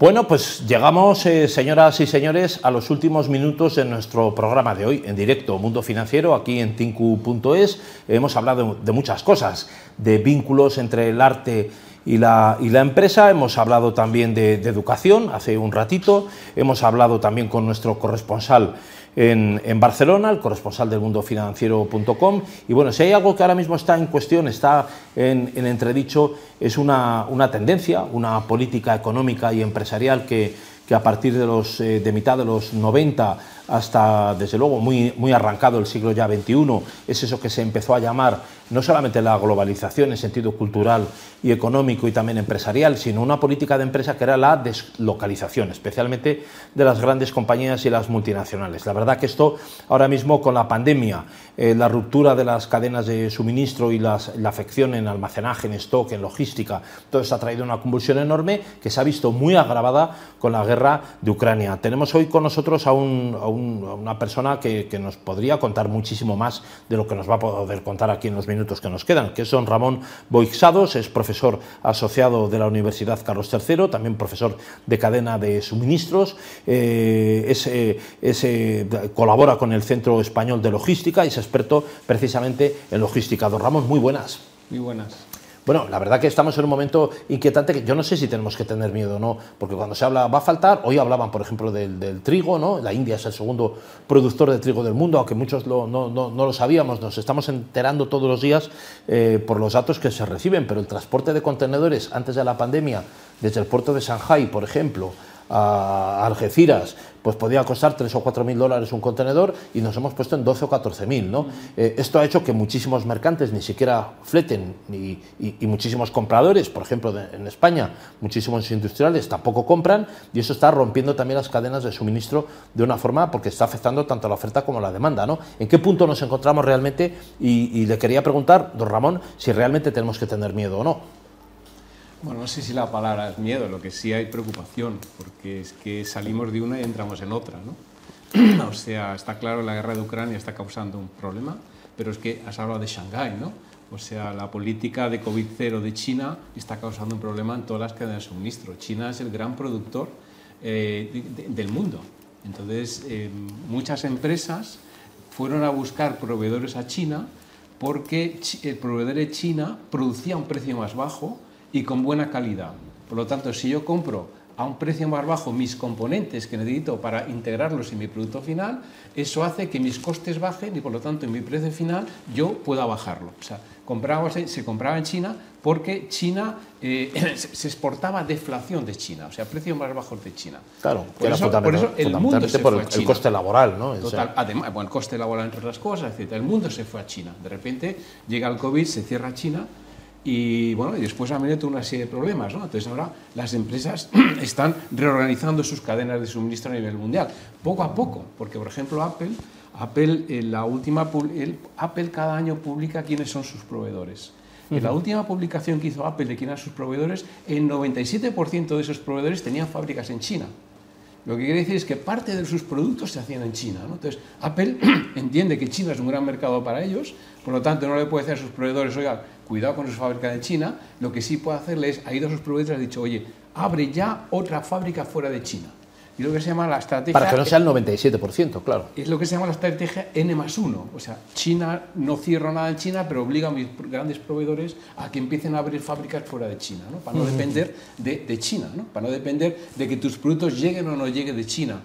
Bueno, pues llegamos, eh, señoras y señores, a los últimos minutos de nuestro programa de hoy, en directo, Mundo Financiero, aquí en tinku.es. Hemos hablado de muchas cosas, de vínculos entre el arte y la, y la empresa, hemos hablado también de educación hace un ratito, hemos hablado también con nuestro corresponsal en, Barcelona, el corresponsal del mundofinanciero.com. Y bueno, si hay algo que ahora mismo está en cuestión, está en, entredicho, es una, una tendencia, una política económica y empresarial que, que a partir de, los, eh, de mitad de los 90 hasta, desde luego, muy, muy arrancado el siglo ya XXI, es eso que se empezó a llamar no solamente la globalización en sentido cultural y económico y también empresarial, sino una política de empresa que era la deslocalización, especialmente de las grandes compañías y las multinacionales. La verdad que esto ahora mismo con la pandemia, eh, la ruptura de las cadenas de suministro y la afección en almacenaje, en stock, en logística, todo esto ha traído una convulsión enorme que se ha visto muy agravada con la guerra de Ucrania. Tenemos hoy con nosotros a, una persona que, nos podría contar muchísimo más de lo que nos va a poder contar aquí en los minutos que nos quedan, que son Ramón Boixados, es profesor asociado de la Universidad Carlos III, también profesor de cadena de suministros, eh, es, eh, eh, colabora con el Centro Español de Logística y es experto precisamente en logística. Don Ramón, muy buenas. Muy buenas. Bueno, la verdad que estamos en un momento inquietante que yo no sé si tenemos que tener miedo o no, porque cuando se habla va a faltar, hoy hablaban, por ejemplo, del, trigo, ¿no? La India es el segundo productor de trigo del mundo, aunque muchos no, lo sabíamos, nos estamos enterando todos los días eh, por los datos que se reciben, pero el transporte de contenedores antes de la pandemia, desde el puerto de Shanghai, por ejemplo, a Algeciras, pues podía costar 3 o 4 mil dólares un contenedor y nos hemos puesto en 12 o 14 mil. ¿no? Eh, esto ha hecho que muchísimos mercantes ni siquiera fleten y, muchísimos compradores, por ejemplo en España, muchísimos industriales tampoco compran y eso está rompiendo también las cadenas de suministro de una forma porque está afectando tanto la oferta como la demanda. ¿no? ¿En qué punto nos encontramos realmente? Y le quería preguntar, don Ramón, si realmente tenemos que tener miedo o no. Bueno, no sé si la palabra es miedo, lo que sí hay preocupación, porque es que salimos de una y entramos en otra, ¿no? o sea, está claro, la guerra de Ucrania está causando un problema, pero es que has hablado de Shanghái, ¿no? O sea, la política de COVID-0 de China está causando un problema en todas las cadenas de suministro. China es el gran productor eh, del mundo. Entonces, eh, muchas empresas fueron a buscar proveedores a China porque el proveedor de China producía a un precio más bajo y con buena calidad. Por lo tanto, si yo compro a un precio más bajo mis componentes que necesito para integrarlos en mi producto final, eso hace que mis costes bajen y por lo tanto en mi precio final yo pueda bajarlo. O sea, compraba, se compraba en China porque China eh, se exportaba deflación de China, o sea, precios más bajos de China. Claro, por, eso, por eso, el mundo se por fue a China. el coste laboral, ¿no? Total, además, bueno, el coste laboral entre otras cosas, etc. El mundo se fue a China. De repente llega el COVID, se cierra China y bueno, y después ha venido una serie de problemas, ¿no? Entonces ahora las empresas están reorganizando sus cadenas de suministro a nivel mundial, poco a poco, porque por ejemplo Apple, Apple, en la última, Apple cada año publica quiénes son sus proveedores. En la última publicación que hizo Apple de quiénes son sus proveedores, el 97% de esos proveedores tenían fábricas en China. Lo que quiere decir es que parte de sus productos se hacían en China. ¿no? Entonces, Apple entiende que China es un gran mercado para ellos, por lo tanto no le puede decir a sus proveedores, oiga, cuidado con su fábrica de China, lo que sí puede hacerle es, ha ido a sus proveedores y ha dicho, oye, abre ya otra fábrica fuera de China. Y lo que se llama la estrategia... Para que no sea el 97%, claro. Es lo que se llama la estrategia N más 1. O sea, China no cierra nada en China, pero obliga a mis grandes proveedores a que empiecen a abrir fábricas fuera de China, ¿no? para no depender de, de, China, ¿no? para no depender de que tus productos lleguen o no lleguen de China.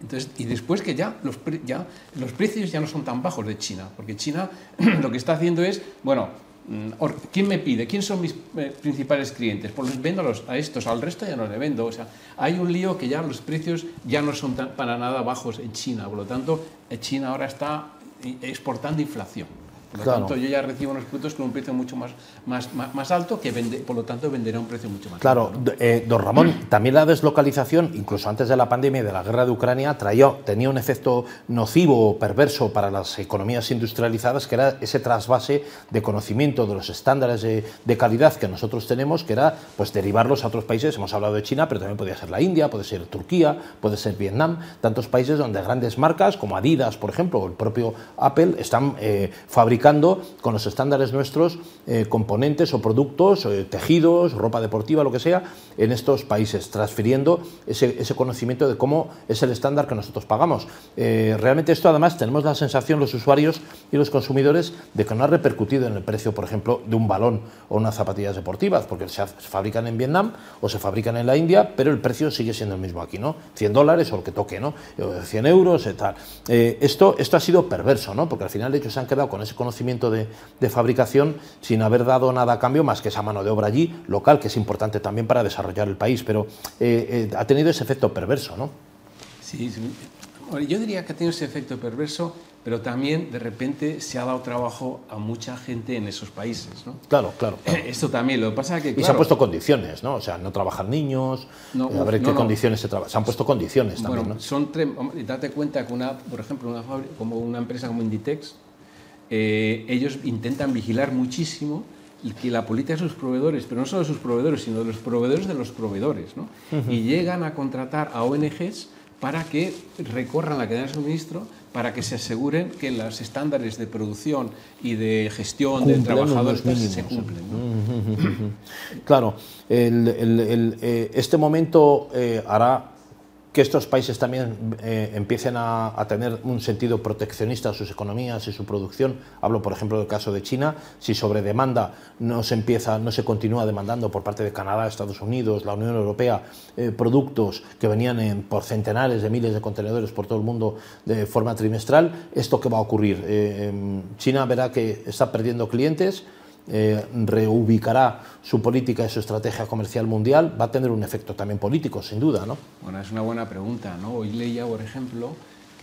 Entonces, y después que ya los, ya los precios ya no son tan bajos de China, porque China lo que está haciendo es, bueno, ¿Quién me pide? ¿Quién son mis eh, principales clientes? Pues les vendo a, estos, al resto ya no le vendo. O sea, hay un lío que ya los precios ya no son para nada bajos en China. Por lo tanto, eh, China ahora está eh, exportando inflación. Por lo tanto, yo ya recibo unos productos con un precio mucho más, más, más, alto, que vende, por lo tanto venderá un precio mucho más claro, alto. Claro, eh, don Ramón, también la deslocalización, incluso antes de la pandemia y de la guerra de Ucrania, traía, tenía un efecto nocivo o perverso para las economías industrializadas, que era ese trasvase de conocimiento de los estándares de, de, calidad que nosotros tenemos, que era pues derivarlos a otros países. Hemos hablado de China, pero también podría ser la India, puede ser Turquía, puede ser Vietnam, tantos países donde grandes marcas como Adidas, por ejemplo, o el propio Apple, están eh, fabricando con los estándares nuestros eh, componentes o productos, eh, tejidos, ropa deportiva, lo que sea, en estos países, transfiriendo ese, conocimiento de cómo es el estándar que nosotros pagamos. realmente esto además tenemos la sensación los usuarios y los consumidores de que no ha repercutido en el precio, por ejemplo, de un balón o unas zapatillas deportivas, porque se, fabrican en Vietnam o se fabrican en la India, pero el precio sigue siendo el mismo aquí, ¿no? 100 dólares o el que toque, ¿no? 100 euros y tal. esto, esto ha sido perverso, ¿no? Porque al final ellos se han quedado con ese conocimiento de, fabricación sin haber dado nada a cambio más que esa mano de obra allí, local, que es importante también para desarrollar el país, pero eh, eh, ha tenido ese efecto perverso, ¿no? Sí, yo diría que ha tenido ese efecto perverso pero también de repente se ha dado trabajo a mucha gente en esos países. ¿no? Claro, claro, Esto también, lo que pasa es que... y se han puesto condiciones, ¿no? O sea, no trabajan niños, eh, a ver qué condiciones se trabajan. Se han puesto condiciones también, bueno, son date cuenta que, una, por ejemplo, una como una empresa como Inditex, eh, ellos intentan vigilar muchísimo que la política de sus proveedores, pero no solo de sus proveedores, sino de los proveedores de los proveedores, ¿no? Y llegan a contratar a ONGs para que recorran la cadena de suministro para que se aseguren que los estándares de producción y de gestión de trabajadores se cumplen. Claro, eh, este momento eh, hará que estos países también eh, empiecen a, tener un sentido proteccionista a sus economías y su producción. Hablo, por ejemplo, del caso de China. Si sobre demanda no se empieza, no se continúa demandando por parte de Canadá, Estados Unidos, la Unión Europea, eh, productos que venían en, por centenares de miles de contenedores por todo el mundo de forma trimestral, ¿esto qué va a ocurrir? Eh, em, China verá que está perdiendo clientes eh, reubicará su política y su estrategia comercial mundial, va a tener un efecto también político, sin duda, ¿no? Bueno, es una buena pregunta, ¿no? Hoy leía, por ejemplo,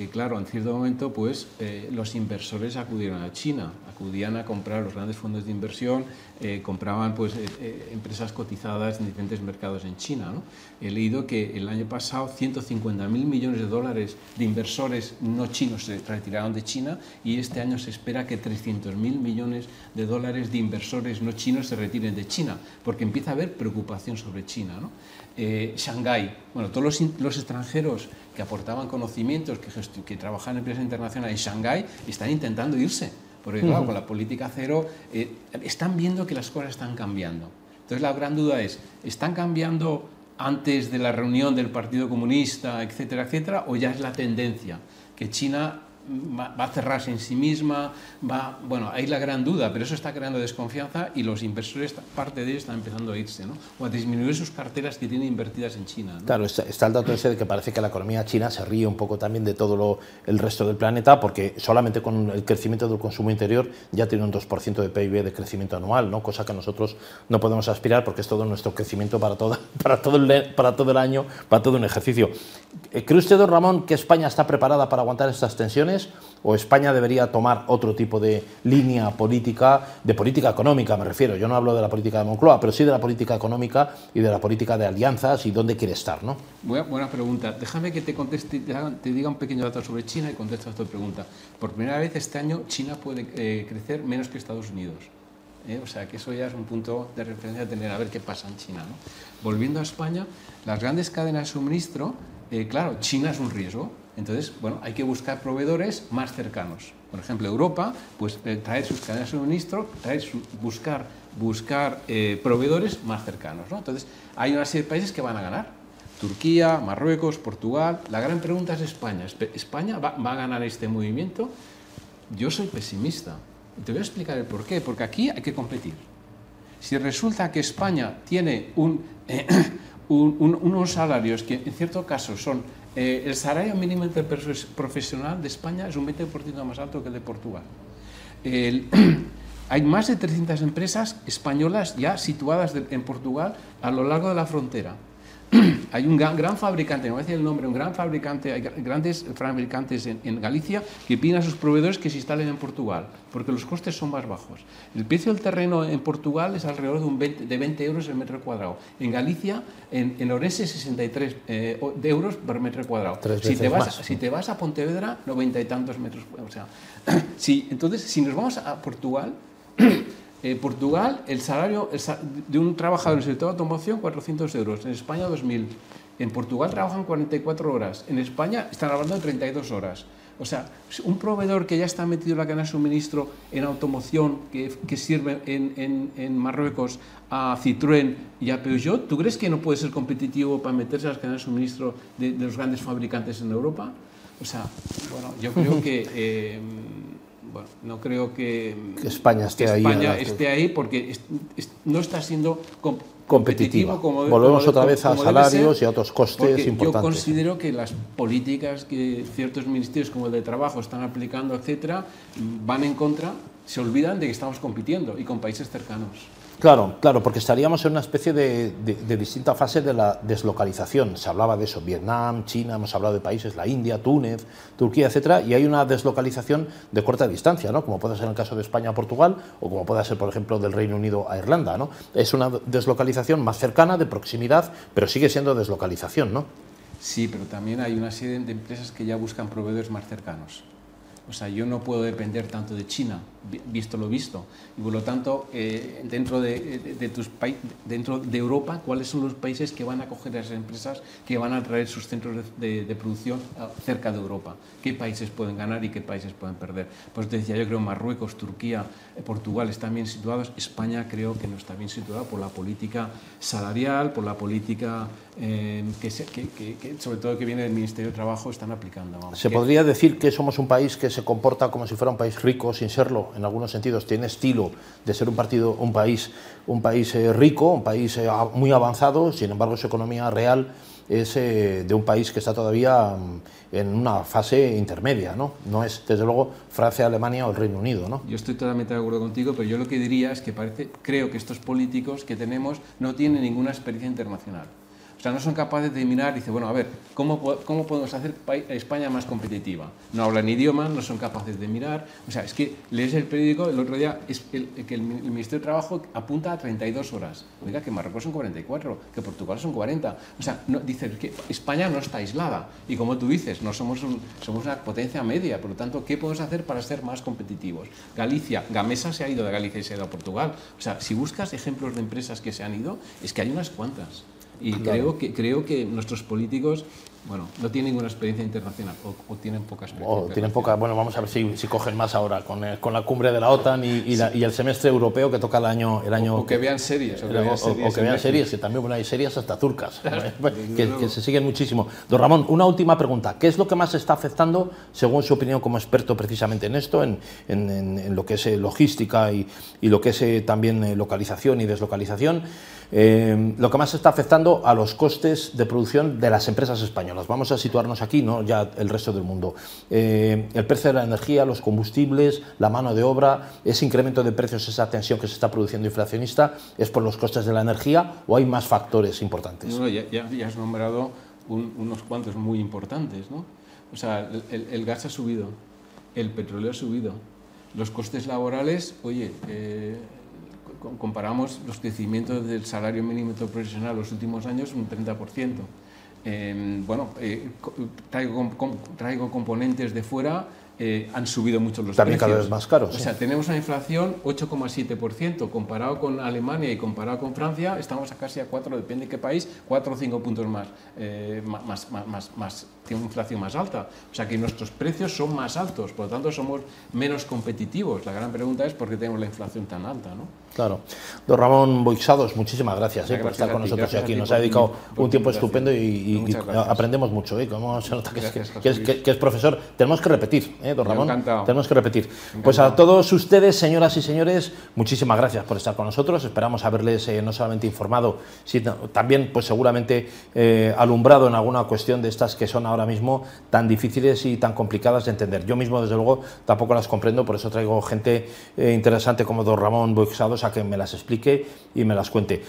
claro, en cierto momento pues eh, los inversores acudieron a China, acudían a comprar los grandes fondos de inversión, eh, compraban pues eh, empresas cotizadas en diferentes mercados en China. He leído que el año pasado 150 mil millones de dólares de inversores no chinos se retiraron de China y este año se espera que 300 mil millones de dólares de inversores no chinos se retiren de China, porque empieza a haber preocupación sobre China. ¿no? Shanghái, bueno, todos los extranjeros que aportaban conocimientos, que, que trabajaban en empresas internacionales en Shanghái, están intentando irse. Porque claro, con la política cero eh, están viendo que las cosas están cambiando. Entonces la gran duda es, ¿están cambiando antes de la reunión del Partido Comunista, etcétera, etcétera, o ya es la tendencia? Que China va, a cerrarse en sí misma, va, bueno, hay la gran duda, pero eso está creando desconfianza y los inversores, parte de ellos están empezando a irse, ¿no? O a disminuir sus carteras que tienen invertidas en China. Claro, está, el dato ese de que parece que la economía china se ríe un poco también de todo lo, el resto del planeta, porque solamente con el crecimiento del consumo interior ya tiene un 2% de PIB de crecimiento anual, ¿no? Cosa que nosotros no podemos aspirar porque es todo nuestro crecimiento para, toda, para, todo, el, para todo el año, para todo un ejercicio. Eh, ¿Cree usted, don Ramón, que España está preparada para aguantar estas tensiones? ¿O España debería tomar otro tipo de línea política, de política económica me refiero? Yo no hablo de la política de Moncloa, pero sí de la política económica y de la política de alianzas y dónde quiere estar, ¿no? Buena, pregunta. Déjame que te conteste, te diga un pequeño dato sobre China y conteste a esta pregunta. Por primera vez este año China puede eh, crecer menos que Estados Unidos. ¿eh? O sea que eso ya es un punto de referencia a tener a ver qué pasa en China. ¿no? Volviendo a España, las grandes cadenas de suministro eh, claro, China es un riesgo. Entonces, bueno, hay que buscar proveedores más cercanos. Por ejemplo, Europa, pues eh, traer sus cadenas de suministro, traer buscar, buscar eh, proveedores más cercanos. ¿no? Entonces, hay una serie de países que van a ganar. Turquía, Marruecos, Portugal. La gran pregunta es España. ¿España va, a ganar este movimiento? Yo soy pesimista. Te voy a explicar el por qué. Porque aquí hay que competir. Si resulta que España tiene un, unos salarios que en cierto caso son eh, el salario mínimo profesional de España es un 20% más alto que el de Portugal. hay más de 300 empresas españolas ya situadas en Portugal a lo largo de la frontera. hay un gran, fabricante, no voy a decir el nombre, un gran fabricante, hay grandes fabricantes en, Galicia que piden a sus proveedores que se instalen en Portugal, porque los costes son más bajos. El precio del terreno en Portugal es alrededor de, un 20, de 20 euros el metro cuadrado. En Galicia, en, en Orense, 63 eh, euros por metro cuadrado. Si te, vas, si te vas a Pontevedra, 90 y tantos metros. O sea, si, entonces, si nos vamos a Portugal, En Portugal, el salario de un trabajador en el sector de automoción, 400 euros. En España, 2.000. En Portugal trabajan 44 horas. En España están hablando de 32 horas. O sea, un proveedor que ya está metido en la cadena de suministro en automoción, que, sirve en, Marruecos a Citroën y a Peugeot, ¿tú crees que no puede ser competitivo para meterse a las cadenas de suministro de, de los grandes fabricantes en Europa? O sea, bueno, yo creo que... Eh, bueno, no creo que, que España esté que ahí. España esté ahí porque no está siendo competitiva. Como, Volvemos como, otra vez a salarios y a otros costes importantes. Yo considero que las políticas que ciertos ministerios como el de trabajo están aplicando, etcétera, van en contra, se olvidan de que estamos compitiendo y con países cercanos. Claro, claro, porque estaríamos en una especie de, de, distinta fase de la deslocalización. Se hablaba de eso, Vietnam, China, hemos hablado de países, la India, Túnez, Turquía, etcétera, y hay una deslocalización de corta distancia, ¿no? Como puede ser en el caso de España a Portugal o como puede ser, por ejemplo, del Reino Unido a Irlanda, ¿no? Es una deslocalización más cercana, de proximidad, pero sigue siendo deslocalización, ¿no? Sí, pero también hay una serie de empresas que ya buscan proveedores más cercanos. O sea, yo no puedo depender tanto de China, visto lo visto. Y por lo tanto, eh, dentro, de, de, de tus dentro de Europa, ¿cuáles son los países que van a acoger a esas empresas que van a traer sus centros de, de, producción cerca de Europa? ¿Qué países pueden ganar y qué países pueden perder? Pues te decía, yo creo Marruecos, Turquía, eh, Portugal están bien situados. España creo que no está bien situada por la política salarial, por la política eh, que, se, que, que, que, sobre todo que viene del Ministerio de Trabajo, están aplicando. Vamos. ¿Se podría decir que somos un país que se comporta como si fuera un país rico sin serlo? En algunos sentidos tiene estilo de ser un, partido, un país, un país eh, rico, un país eh, muy avanzado, sin embargo su economía real es eh, de un país que está todavía mm, en una fase intermedia, ¿no? No es, desde luego, Francia, Alemania o el Reino Unido, ¿no? Yo estoy totalmente de acuerdo contigo, pero yo lo que diría es que parece, creo que estos políticos que tenemos no tienen ninguna experiencia internacional. O sea, no son capaces de mirar y decir, bueno, a ver, ¿cómo, cómo podemos hacer España más competitiva? No hablan idioma, no son capaces de mirar. O sea, es que lees el periódico, el otro día, es el, que el, Ministerio de Trabajo apunta a 32 horas. Oiga, que Marruecos son 44, que Portugal son 40. O sea, no, dice que España no está aislada. Y como tú dices, no somos, un, somos una potencia media. Por lo tanto, ¿qué podemos hacer para ser más competitivos? Galicia, Gamesa se ha ido de Galicia y se ha ido a Portugal. O sea, si buscas ejemplos de empresas que se han ido, es que hay unas cuantas. Y claro. creo, que, creo que nuestros políticos bueno, no tienen ninguna experiencia internacional o, o tienen poca experiencia. O tienen poca, bueno, vamos a ver si, si cogen más ahora con, el, con, la cumbre de la OTAN y, y, la, y, el semestre europeo que toca el año. El año o, o que, vean series. O que vean series, que vean series que también bueno, hay series hasta turcas, que, que, se siguen muchísimo. Don Ramón, una última pregunta. ¿Qué es lo que más está afectando, según su opinión como experto precisamente en esto, en, en, en, en lo que es eh, logística y, y, lo que es eh, también eh, localización y deslocalización? Eh, lo que más está afectando a los costes de producción de las empresas españolas. Vamos a situarnos aquí, no ya el resto del mundo. Eh, el precio de la energía, los combustibles, la mano de obra, ese incremento de precios, esa tensión que se está produciendo inflacionista, ¿es por los costes de la energía o hay más factores importantes? Ya, has nombrado un, unos cuantos muy importantes. ¿no? O sea, el, el, gas ha subido, el petróleo ha subido, los costes laborales, oye, eh, comparamos los crecimientos del salario mínimo profesional los últimos años, un 30%. Eh, bueno, eh, traigo, traigo componentes de fuera eh, han subido mucho los También precios. cada vez más caros. O sea, tenemos una inflación 8,7%. Comparado con Alemania y comparado con Francia, estamos a casi a 4, depende de qué país, 4 o 5 puntos más, eh, más, más, más, más, tiene una inflación más alta. O sea que nuestros precios son más altos, por lo tanto somos menos competitivos. La gran pregunta es por qué tenemos la inflación tan alta, ¿no? Claro. Don Ramón Boixados, muchísimas gracias, eh, gracias por estar con nosotros aquí. Nos ha dedicado un tiempo estupendo y, y, y aprendemos mucho. ¿eh? Como se nota que, gracias, es, que, es, que, que, es, profesor. Tenemos que repetir, ¿eh, don Ramón? Encantado. Tenemos que repetir. Encantado. Pues a todos ustedes, señoras y señores, muchísimas gracias por estar con nosotros. Esperamos haberles eh, no solamente informado, sino también, pues seguramente, eh, alumbrado en alguna cuestión de estas que son ahora mismo tan difíciles y tan complicadas de entender. Yo mismo, desde luego, tampoco las comprendo, por eso traigo gente interesante como don Ramón Boixados a que me las explique y me las cuente.